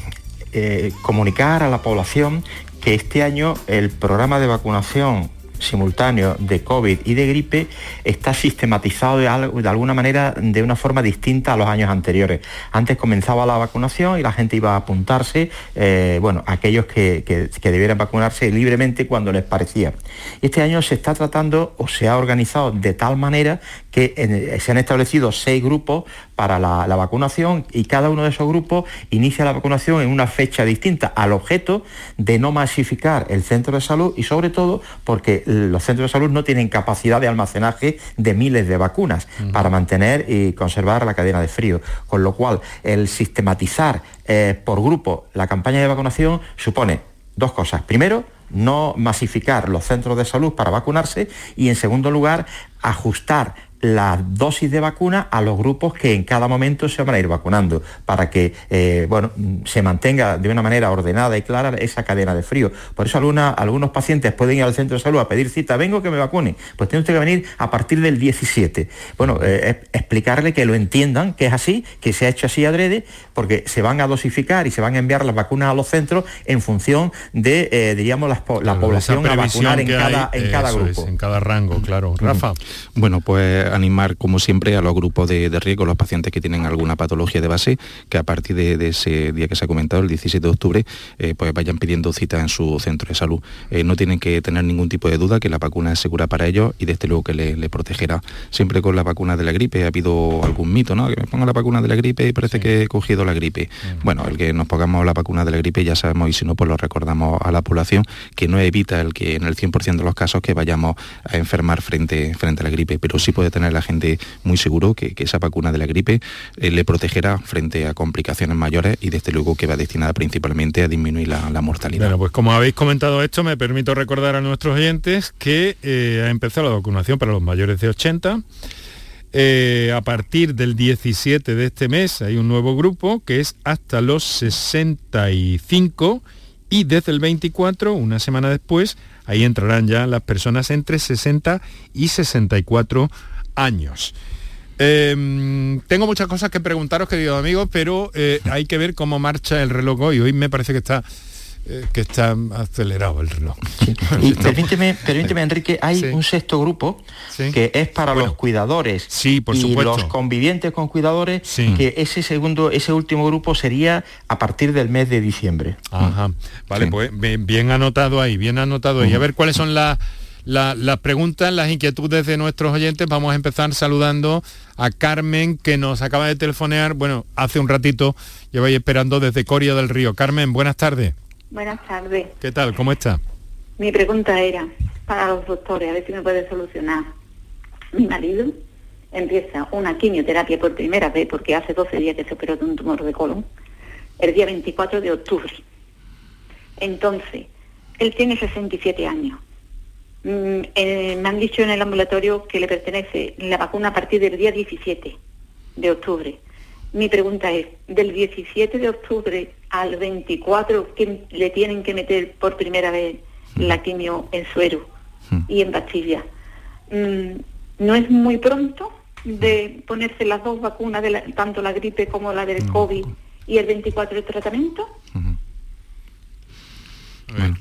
Speaker 4: eh, comunicar a la población que este año el programa de vacunación simultáneo de COVID y de gripe está sistematizado de, alguna manera de una forma distinta a los años anteriores. Antes comenzaba la vacunación y la gente iba a apuntarse, eh, bueno, aquellos que, que, debieran vacunarse libremente cuando les parecía. Este año se está tratando o se ha organizado de tal manera que se han establecido seis grupos para la, vacunación y cada uno de esos grupos inicia la vacunación en una fecha distinta al objeto de no masificar el centro de salud y sobre todo porque los centros de salud no tienen capacidad de almacenaje de miles de vacunas para mantener y conservar la cadena de frío. Con lo cual, el sistematizar eh, por grupo la campaña de vacunación supone dos cosas. Primero, no masificar los centros de salud para vacunarse y en segundo lugar, ajustar la dosis de vacuna a los grupos que en cada momento se van a ir vacunando para que eh, bueno, se mantenga de una manera ordenada y clara esa cadena de frío. Por eso algunos pacientes pueden ir al centro de salud a pedir cita, vengo que me vacune. Pues tiene usted que venir a partir del 17. Bueno, eh, explicarle que lo entiendan, que es así, que se ha hecho así adrede, porque se van a dosificar y se van a enviar las vacunas a los centros en función de, eh, diríamos, la, población a vacunar en cada, en cada grupo.
Speaker 1: en cada rango, claro. Rafa.
Speaker 5: Bueno, pues animar, como siempre, a los grupos de, riesgo, los pacientes que tienen alguna patología de base, que a partir de, ese día que se ha comentado, el 17 de octubre, eh, pues vayan pidiendo cita en su centro de salud. Eh, no tienen que tener ningún tipo de duda que la vacuna es segura para ellos y desde luego que le, protegerá. Siempre con la vacuna de la gripe ha habido algún mito, ¿no? Que me ponga la vacuna de la gripe y parece que he cogido la gripe. Bueno, el que nos pongamos la vacuna de la gripe ya sabemos y si no, pues lo recordamos a la población, que no evita el que en el 100% de los casos que vayamos a enfermar frente, frente a la gripe, pero sí puede tener la gente muy seguro que, esa vacuna de la gripe eh, le protegerá frente a complicaciones mayores y desde luego que va destinada principalmente a disminuir la, mortalidad.
Speaker 1: Bueno, pues como habéis comentado esto, me permito recordar a nuestros oyentes que eh, ha empezado la vacunación para los mayores de 80. Eh, a partir del 17 de este mes hay un nuevo grupo que es hasta los 65 y desde el 24, una semana después, ahí entrarán ya las personas entre 60 y 64 años. Em, tengo muchas cosas que preguntaros, queridos amigos, pero eh, *laughs* hay que ver cómo marcha el reloj hoy. Hoy me parece que está eh, que está acelerado el reloj. *laughs*
Speaker 4: Y permíteme, Enrique, hay un sexto grupo que es para los cuidadores
Speaker 1: sí, por
Speaker 4: y los convivientes con cuidadores, que ese segundo, ese último grupo sería a partir del mes de diciembre.
Speaker 1: Ajá. Vale, pues bien anotado ahí, bien anotado ahí. A ver cuáles son las las preguntas, las inquietudes de nuestros oyentes. Vamos a empezar saludando a Carmen, que nos acaba de telefonear, bueno, hace un ratito, lleváis esperando desde Coria del Río. Carmen, buenas tardes.
Speaker 13: Buenas tardes.
Speaker 1: ¿Qué tal? ¿Cómo está?
Speaker 13: Mi pregunta era para los doctores, a ver si me puede solucionar. Mi marido empieza una quimioterapia por primera vez, porque hace 12 días que se operó de un tumor de colon, el día 24 de octubre. Entonces, él tiene 67 años eh, me han dicho en el ambulatorio que le pertenece la vacuna a partir del día 17 de octubre. Mi pregunta es, del 17 de octubre al 24, que le tienen que meter por primera vez la quimio en suero y en pastilla, mm, no es muy pronto de ponerse las dos vacunas, de tanto la gripe como la del COVID y el 24 de tratamiento.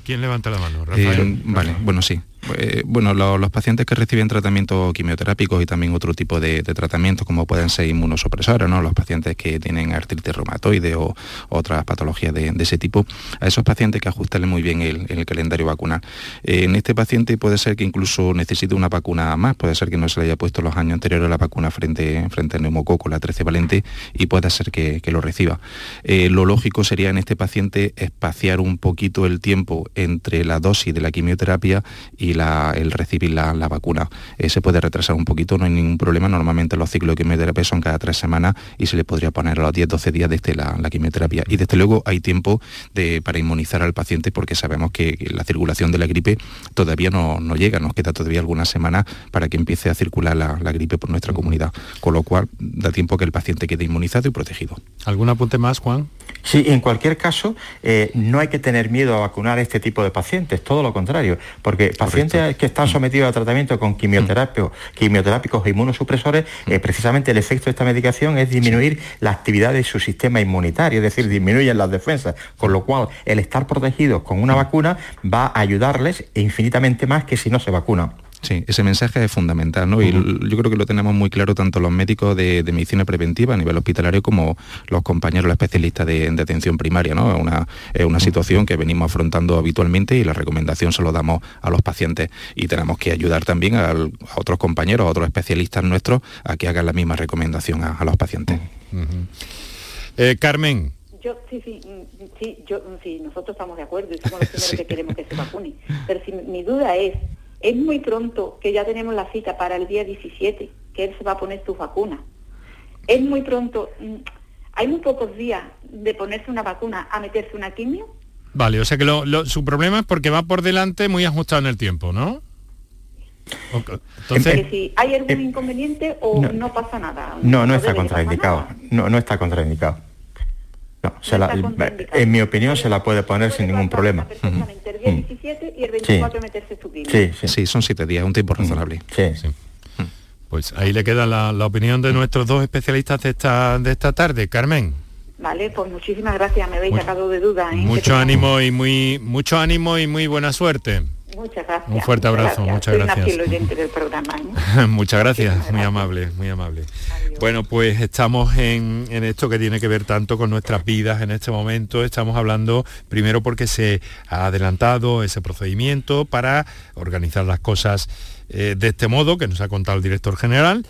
Speaker 1: ¿Quién levanta la mano?
Speaker 5: Eh, vale, bueno, sí. Eh, bueno, los pacientes que reciben tratamiento quimioterápicos y también otro tipo de, tratamientos, como pueden ser inmunosupresores, ¿no? los pacientes que tienen artritis reumatoide o, otras patologías de, ese tipo, a esos pacientes que ajustarle muy bien el, calendario vacunal. Eh, en este paciente puede ser que incluso necesite una vacuna más, puede ser que no se le haya puesto los años anteriores la vacuna frente, frente al neumococo, la 13 valente, y puede ser que, lo reciba. Eh, lo lógico sería en este paciente espaciar un poquito el tiempo entre la dosis de la quimioterapia y el recibir la, vacuna. Eh, se puede retrasar un poquito, no hay ningún problema. Normalmente los ciclos de quimioterapia son cada tres semanas y se le podría poner a los 10-12 días desde la, quimioterapia. Y desde luego hay tiempo de, para inmunizar al paciente porque sabemos que la circulación de la gripe todavía no, llega, nos queda todavía algunas semanas para que empiece a circular la, gripe por nuestra comunidad, con lo cual da tiempo que el paciente quede inmunizado y protegido.
Speaker 1: ¿Algún apunte más, Juan?
Speaker 4: Sí, en cualquier caso, eh, no hay que tener miedo a vacunar a este tipo de pacientes, todo lo contrario, porque pacientes que están sometidos a tratamiento con quimioterapia, quimioterápicos e inmunosupresores, eh, precisamente el efecto de esta medicación es disminuir la actividad de su sistema inmunitario, es decir, disminuyen las defensas, con lo cual el estar protegidos con una vacuna va a ayudarles infinitamente más que si no se vacunan.
Speaker 5: Sí, ese mensaje es fundamental, ¿no? Y yo creo que lo tenemos muy claro tanto los médicos de, medicina preventiva a nivel hospitalario como los compañeros, los especialistas de, atención primaria, ¿no? Una, es una situación que venimos afrontando habitualmente y la recomendación se lo damos a los pacientes y tenemos que ayudar también a, otros compañeros, a otros especialistas nuestros a que hagan la misma recomendación a, los pacientes.
Speaker 1: Eh, Carmen.
Speaker 13: Yo, sí, sí, mm, sí, yo, sí, nosotros estamos de acuerdo y somos los *laughs* primeros que queremos que se vacune. Pero si mi duda es, es muy pronto, que ya tenemos la cita para el día 17, que él se va a poner su vacuna. Es muy pronto, mm, hay muy pocos días de ponerse una vacuna a meterse una quimio.
Speaker 1: Vale, o sea que su problema es porque va por delante muy ajustado en el tiempo, ¿no?
Speaker 13: Entonces, si hay algún inconveniente o no, pasa nada.
Speaker 4: No, no, está contraindicado. No, no está contraindicado. No, en mi opinión se la puede poner sin ningún problema.
Speaker 13: El día 17 y el 24 meterse su sí,
Speaker 5: sí, sí, son siete días, un tiempo razonable.
Speaker 4: Sí.
Speaker 1: Pues ahí le queda la, opinión de nuestros dos especialistas de esta, de esta tarde. Carmen.
Speaker 13: Vale, pues muchísimas gracias, me habéis sacado de duda. ¿eh?
Speaker 1: Mucho ánimo y muy mucho ánimo y muy buena suerte. *laughs*
Speaker 13: Muchas gracias.
Speaker 1: Un fuerte abrazo, muchas gracias. muchas gracias, muy amable, muy amable. Bueno, pues estamos en, en, esto que tiene que ver tanto con nuestras vidas en este momento. Estamos hablando primero porque se ha adelantado ese procedimiento para organizar las cosas eh, de este modo que nos ha contado el director general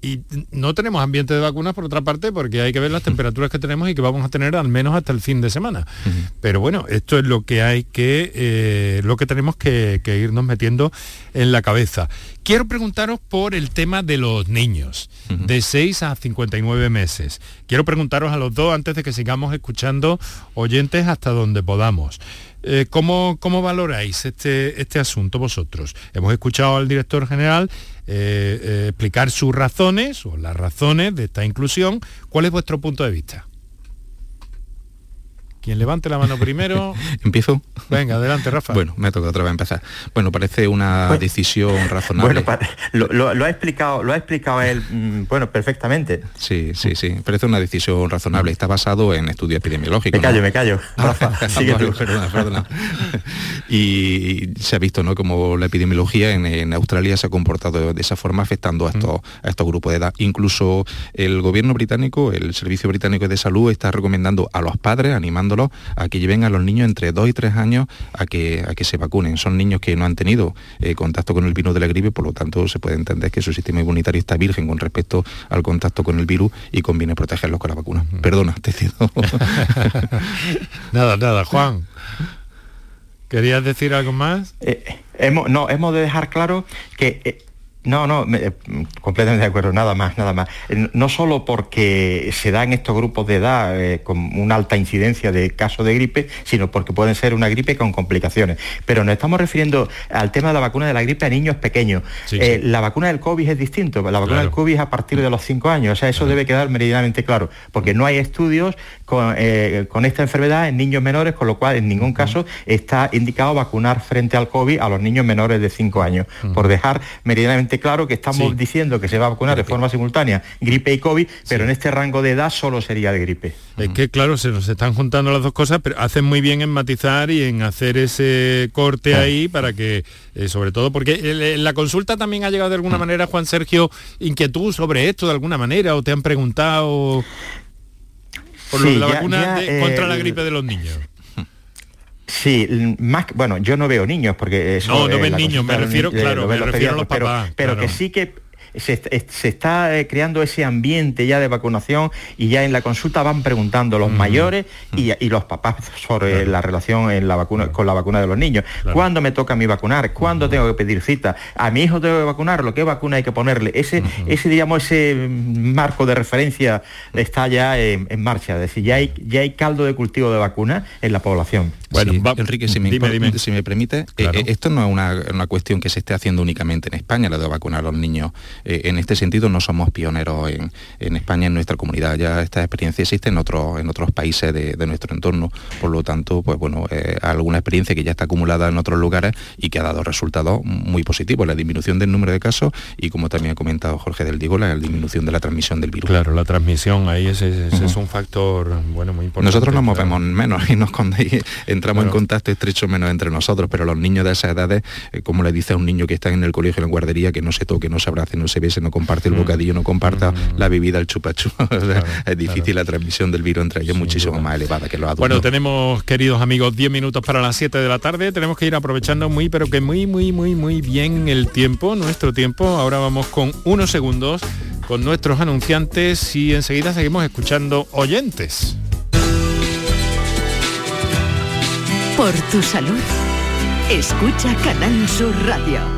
Speaker 1: y no tenemos ambiente de vacunas por otra parte porque hay que ver las temperaturas que tenemos y que vamos a tener al menos hasta el fin de semana. Pero bueno, esto es lo que hay que, eh, lo que tenemos que, irnos metiendo en la cabeza. Quiero preguntaros por el tema de los niños, de 6 a 59 meses. Quiero preguntaros a los dos antes de que sigamos escuchando oyentes hasta donde podamos. Eh, ¿cómo, valoráis este, este asunto vosotros? Hemos escuchado al director general eh, eh, explicar sus razones o las razones de esta inclusión. ¿Cuál es vuestro punto de vista? Quien levante la mano primero. *laughs*
Speaker 5: ¿Empiezo?
Speaker 1: Venga, adelante, Rafa.
Speaker 5: Bueno, me toca otra vez empezar. Bueno, parece una decisión razonable.
Speaker 4: Bueno, lo, ha explicado, lo ha explicado él, mm, bueno, perfectamente.
Speaker 5: Sí, sí, sí. Parece una decisión razonable. Está basado en estudios epidemiológicos.
Speaker 4: Me callo, me callo. Rafa, *laughs* sigue Perdona,
Speaker 5: perdona. y se ha visto, ¿no? Como la epidemiología en, Australia se ha comportado de esa forma, afectando a estos, a estos grupos de edad. Incluso el gobierno británico, el Servicio Británico de Salud, está recomendando a los padres, a que lleven a los niños entre 2 y 3 años a que, a que se vacunen. Son niños que no han tenido eh, contacto con el virus de la gripe, por lo tanto se puede entender que su sistema inmunitario está virgen con respecto al contacto con el virus y conviene protegerlos con la vacuna. Perdona, te cedo. *laughs*
Speaker 1: nada, nada, Juan. ¿Querías decir algo más?
Speaker 4: Eh, hemos, no, hemos de dejar claro que eh, no, no, eh, completamente de acuerdo, nada más, nada más. Eh, no solo porque se da en estos grupos de edad eh, con una alta incidencia de casos de gripe, sino porque pueden ser una gripe con complicaciones. Pero nos estamos refiriendo al tema de la vacuna de la gripe a niños pequeños. La vacuna del COVID es distinto, la vacuna del COVID es a partir de los 5 años, o sea, eso debe quedar meridianamente claro, porque no hay estudios con, esta enfermedad en niños menores, con lo cual en ningún caso está indicado vacunar frente al COVID a los niños menores de 5 años, por dejar meridianamente claro que estamos diciendo que se va a vacunar de forma simultánea gripe y COVID, pero en este rango de edad solo sería de gripe.
Speaker 1: Es que claro, se nos están juntando las dos cosas, pero hacen muy bien en matizar y en hacer ese corte ahí para que, eh, sobre todo, porque en la consulta también ha llegado de alguna manera, Juan Sergio, inquietud sobre esto de alguna manera, o te han preguntado por la vacuna contra la gripe de los niños.
Speaker 4: Sí, más bueno, yo no veo niños porque eso,
Speaker 1: no, no ven niños, me refiero, claro, me refiero a los papás.
Speaker 4: Pero, que sí que se, está eh, creando ese ambiente ya de vacunación y ya en la consulta van preguntando los mayores y, los papás sobre la relación en la vacuna, con la vacuna de los niños. ¿Cuándo me toca a mí vacunar? ¿Cuándo tengo que pedir cita? ¿A mi hijo tengo que vacunarlo? ¿Qué vacuna hay que ponerle? Ese, ese digamos, ese marco de referencia está ya en, marcha. Es decir, ya hay, ya hay caldo de cultivo de vacuna en la población.
Speaker 5: Bueno, Enrique, si me, si me permite, eh, eh, esto no es una, una, cuestión que se esté haciendo únicamente en España, la de vacunar a los niños eh, en este sentido no somos pioneros en, España, en nuestra comunidad. Ya esta experiencia existe en, otros en otros países de, nuestro entorno. Por lo tanto, pues bueno, eh, alguna experiencia que ya está acumulada en otros lugares y que ha dado resultados muy positivos. La disminución del número de casos y, como también ha comentado Jorge del Diego, la disminución de la transmisión del virus.
Speaker 1: Claro, la transmisión ahí es, es, un factor bueno muy importante.
Speaker 5: Nosotros nos movemos menos y nos entramos en contacto estrecho menos entre nosotros, pero los niños de esas edades, eh, como le dice a un niño que está en el colegio en la guardería, que no se toque, no se abrace, no se bese, no comparte el mm. bocadillo, no comparta mm. la bebida, el chupachu. *laughs* es difícil la transmisión del virus entre ellos, muchísimo más elevada que los adultos.
Speaker 1: Bueno, tenemos, queridos amigos, 10 minutos para las 7 de la tarde. Tenemos que ir aprovechando muy, pero que muy, muy, muy, muy bien el tiempo, nuestro tiempo. Ahora vamos con unos segundos con nuestros anunciantes y enseguida seguimos escuchando oyentes.
Speaker 2: Por tu salud, escucha Canal Sur Radio.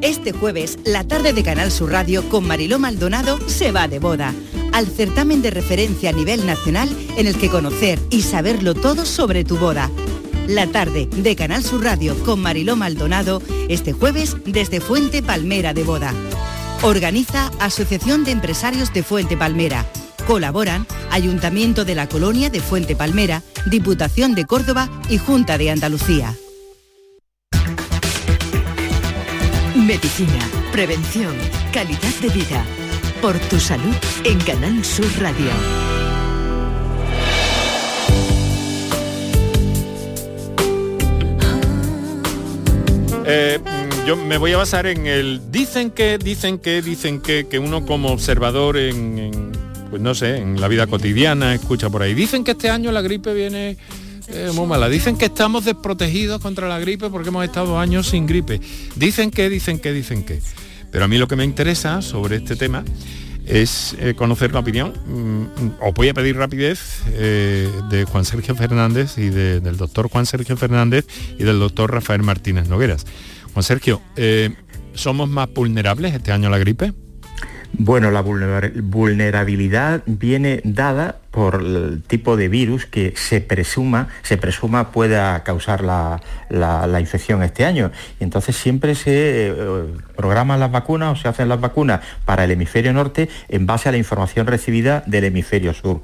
Speaker 14: Este jueves, la tarde de Canal Sur Radio con Mariló Maldonado se va de boda al certamen de referencia a nivel nacional en el que conocer y saberlo todo sobre tu boda. La tarde de Canal Sur Radio con Mariló Maldonado este jueves desde Fuente Palmera de Boda. Organiza Asociación de Empresarios de Fuente Palmera. Colaboran Ayuntamiento de la Colonia de Fuente Palmera, Diputación de Córdoba y Junta de Andalucía.
Speaker 2: Medicina, prevención, calidad de vida. Por tu salud en Canal Sur Radio.
Speaker 1: Eh, mm, yo me voy a basar en el dicen que, dicen que, dicen que, que uno como observador en, pues no sé, en la vida cotidiana escucha por ahí. Dicen que este año la gripe viene eh, muy mala. Dicen que estamos desprotegidos contra la gripe porque hemos estado años sin gripe. Dicen que, dicen que, dicen que. Pero a mí lo que me interesa sobre este tema es eh, conocer la opinión. Mm, os voy a pedir rapidez eh, de Juan Sergio Fernández y del doctor Juan Sergio Fernández y del doctor Rafael Martínez Nogueras. Juan Sergio, ¿somos más vulnerables este año a la gripe?
Speaker 4: Bueno, la vulnerabilidad viene dada por el tipo de virus que se presuma, se presuma pueda causar la, infección este año. Y entonces siempre se eh, programan las vacunas o se hacen las vacunas para el hemisferio norte en base a la información recibida del hemisferio sur.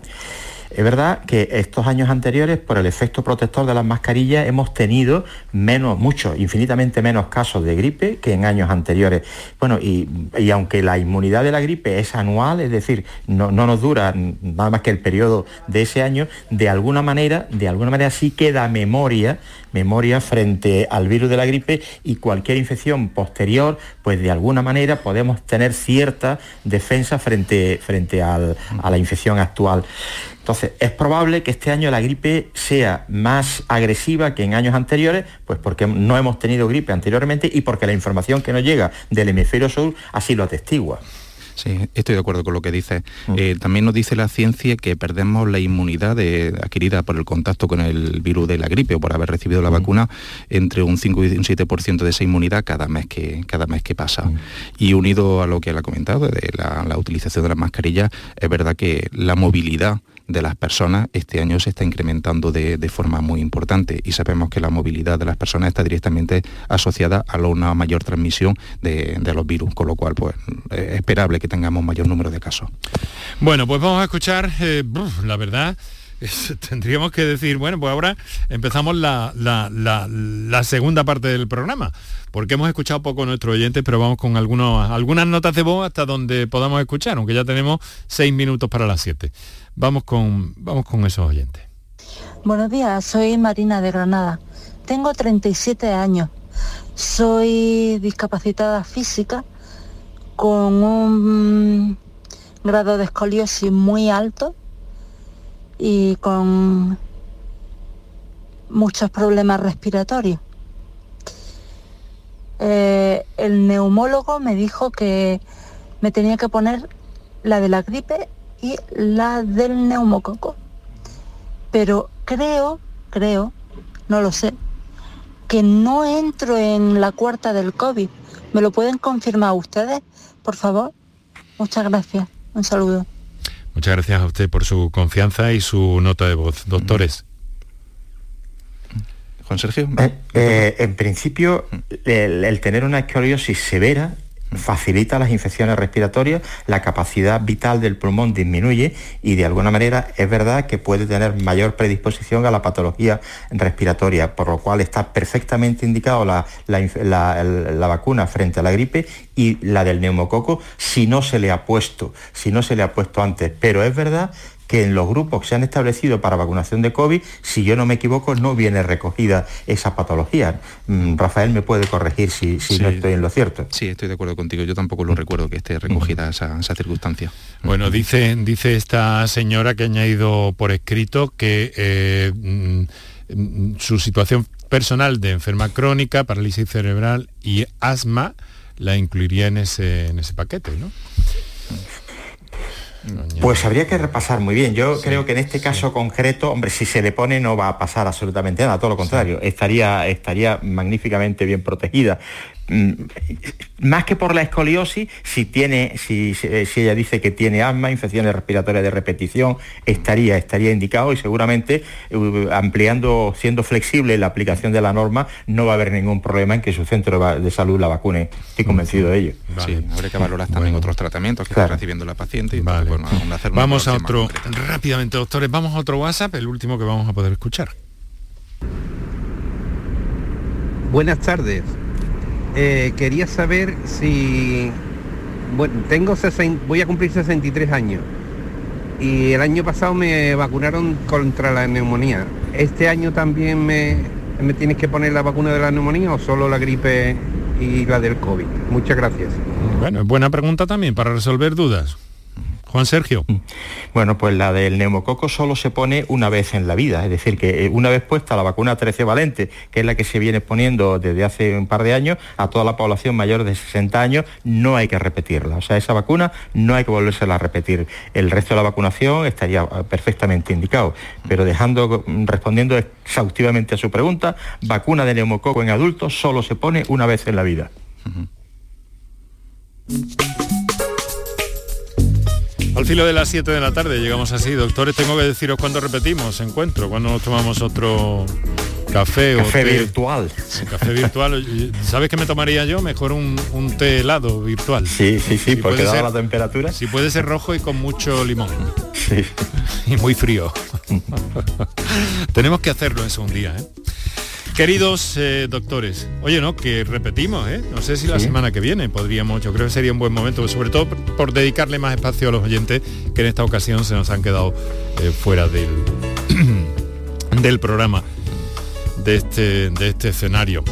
Speaker 4: Es verdad que estos años anteriores, por el efecto protector de las mascarillas, hemos tenido menos, muchos, infinitamente menos casos de gripe que en años anteriores. Bueno, y, aunque la inmunidad de la gripe es anual, es decir, no, nos dura nada más que el periodo de ese año, de alguna manera, de alguna manera sí queda memoria, memoria frente al virus de la gripe y cualquier infección posterior, pues de alguna manera podemos tener cierta defensa frente, frente a la infección actual. Entonces, es probable que este año la gripe sea más agresiva que en años anteriores, pues porque no hemos tenido gripe anteriormente y porque la información que nos llega del hemisferio sur así lo atestigua.
Speaker 5: Sí, estoy de acuerdo con lo que dice. Mm. Eh, también nos dice la ciencia que perdemos la inmunidad adquirida por el contacto con el virus de la gripe o por haber recibido la mm. vacuna entre un 5 y un 7% de esa inmunidad cada mes que, cada mes que pasa. Mm. Y unido a lo que él ha comentado de la, la utilización de las mascarillas, es verdad que la movilidad de las personas este año se está incrementando de, forma muy importante y sabemos que la movilidad de las personas está directamente asociada a una mayor transmisión de, los virus, con lo cual pues, es esperable que tengamos mayor número de casos.
Speaker 1: Bueno, pues vamos a escuchar, eh, la verdad, tendríamos que decir, bueno, pues ahora empezamos la, segunda parte del programa, porque hemos escuchado poco a nuestros oyentes, pero vamos con algunos, algunas notas de voz hasta donde podamos escuchar, aunque ya tenemos seis minutos para las siete. Vamos con, vamos con esos oyentes.
Speaker 15: Buenos días, soy Marina de Granada. Tengo 37 años. Soy discapacitada física con un grado de escoliosis muy alto y con muchos problemas respiratorios. Eh, el neumólogo me dijo que me tenía que poner la de la gripe y la del neumococo. Pero creo, creo, no lo sé, que no entro en la cuarta del COVID. ¿Me lo pueden confirmar ustedes, por favor? Muchas gracias. Un saludo.
Speaker 1: Muchas gracias a usted por su confianza y su nota de voz. Doctores.
Speaker 5: Juan Sergio.
Speaker 4: Eh, eh, en principio, el, tener una escoliosis severa facilita las infecciones respiratorias, la capacidad vital del pulmón disminuye y de alguna manera es verdad que puede tener mayor predisposición a la patología respiratoria, por lo cual está perfectamente indicado la, la vacuna frente a la gripe y la del neumococo si no se le ha puesto, si no se le ha puesto antes. Pero es verdad que en los grupos que se han establecido para vacunación de COVID, si yo no me equivoco, no viene recogida esa patología. Mm, Rafael me puede corregir si, no estoy en lo cierto.
Speaker 5: Sí, estoy de acuerdo contigo. Yo tampoco lo recuerdo que esté recogida esa, circunstancia.
Speaker 1: Bueno, dice, dice esta señora que ha añadido por escrito que eh, mm, su situación personal de enferma crónica, parálisis cerebral y asma la incluiría en ese, en ese paquete, ¿no?
Speaker 4: Pues habría que repasar muy bien. Yo creo que en este caso concreto, hombre, si se le pone no va a pasar absolutamente nada, todo lo contrario, estaría, estaría magníficamente bien protegida. Mm, más que por la escoliosis, si tiene, si, ella dice que tiene asma, infecciones respiratorias de repetición, estaría, estaría indicado y seguramente eh, ampliando, siendo flexible la aplicación de la norma, no va a haber ningún problema en que su centro de salud la vacune. Estoy convencido de ello.
Speaker 5: Sí, habría que valorar también otros tratamientos que está recibiendo la paciente. Y
Speaker 1: vamos a otro, rápidamente, doctores, vamos a otro WhatsApp, el último que vamos a poder escuchar.
Speaker 16: Buenas tardes. Eh, quería saber si... Bueno, tengo voy a cumplir 63 años y el año pasado me vacunaron contra la neumonía. ¿Este año también me, me tienes que poner la vacuna de la neumonía o solo la gripe y la del COVID? Muchas gracias.
Speaker 1: Bueno, buena pregunta también para resolver dudas. Juan Sergio. Mm.
Speaker 4: Bueno, pues la del neumococo solo se pone una vez en la vida, es decir, que eh, una vez puesta la vacuna 13 valente, que es la que se viene poniendo desde hace un par de años a toda la población mayor de 60 años, no hay que repetirla. O sea, esa vacuna no hay que volvérsela a repetir. El resto de la vacunación estaría eh, perfectamente indicado. Pero dejando, respondiendo exhaustivamente a su pregunta, vacuna de neumococo en adultos solo se pone una vez en la vida.
Speaker 1: Al filo de las 7 de la tarde llegamos así. Doctores, tengo que deciros cuándo repetimos encuentro, cuándo nos tomamos otro café,
Speaker 4: café o té. virtual.
Speaker 1: café virtual. ¿Sabes qué me tomaría yo? Mejor un, té helado virtual.
Speaker 4: Sí, sí, sí, porque dada la temperatura.
Speaker 1: Si puede ser rojo y con mucho limón. Sí. *laughs* y muy frío. *laughs* Tenemos que hacerlo eso un día, ¿eh? Queridos eh, doctores, oye, no, que repetimos, ¿eh? No sé si la semana que viene podríamos, yo creo que sería un buen momento, sobre todo por dedicarle más espacio a los oyentes que en esta ocasión se nos han quedado eh, fuera del, *clears throat* del programa, de este, de este escenario.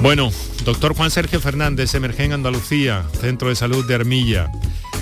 Speaker 1: Bueno, doctor Juan Sergio Fernández, Emergen Andalucía, Centro de Salud de Armilla,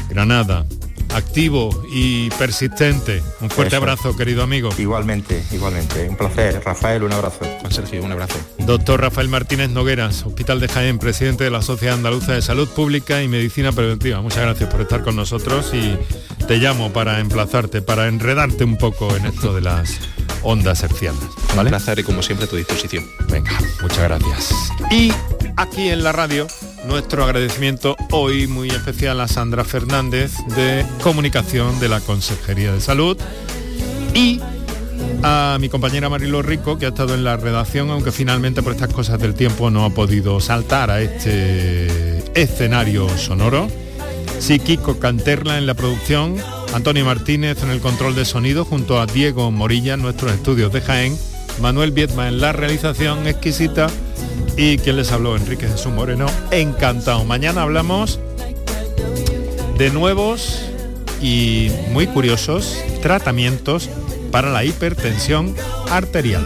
Speaker 1: Granada, activo y persistente. Un fuerte
Speaker 4: Eso.
Speaker 1: abrazo, querido amigo.
Speaker 4: Igualmente, igualmente. Un placer. Rafael, un abrazo.
Speaker 5: Juan Sergio, un abrazo.
Speaker 1: Doctor Rafael Martínez Nogueras, Hospital de Jaén, presidente de la Sociedad Andaluza de Salud Pública y Medicina Preventiva. Muchas gracias por estar con nosotros y te llamo para emplazarte, para enredarte un poco en esto de las ondas hercianas.
Speaker 5: Un placer y como siempre a tu disposición.
Speaker 1: Venga, muchas gracias. Y aquí en la radio, nuestro agradecimiento hoy muy especial a Sandra Fernández de Comunicación de la Consejería de Salud y a mi compañera Marilo Rico, que ha estado en la redacción, aunque finalmente por estas cosas del tiempo no ha podido saltar a este escenario sonoro. Sí, Kiko Canterla en la producción, Antonio Martínez en el control de sonido, junto a Diego Morilla en nuestros estudios de Jaén, Manuel Viedma en la realización exquisita y quien les habló, Enrique Jesús Moreno. Encantado. Mañana hablamos de nuevos y muy curiosos tratamientos para la hipertensión arterial.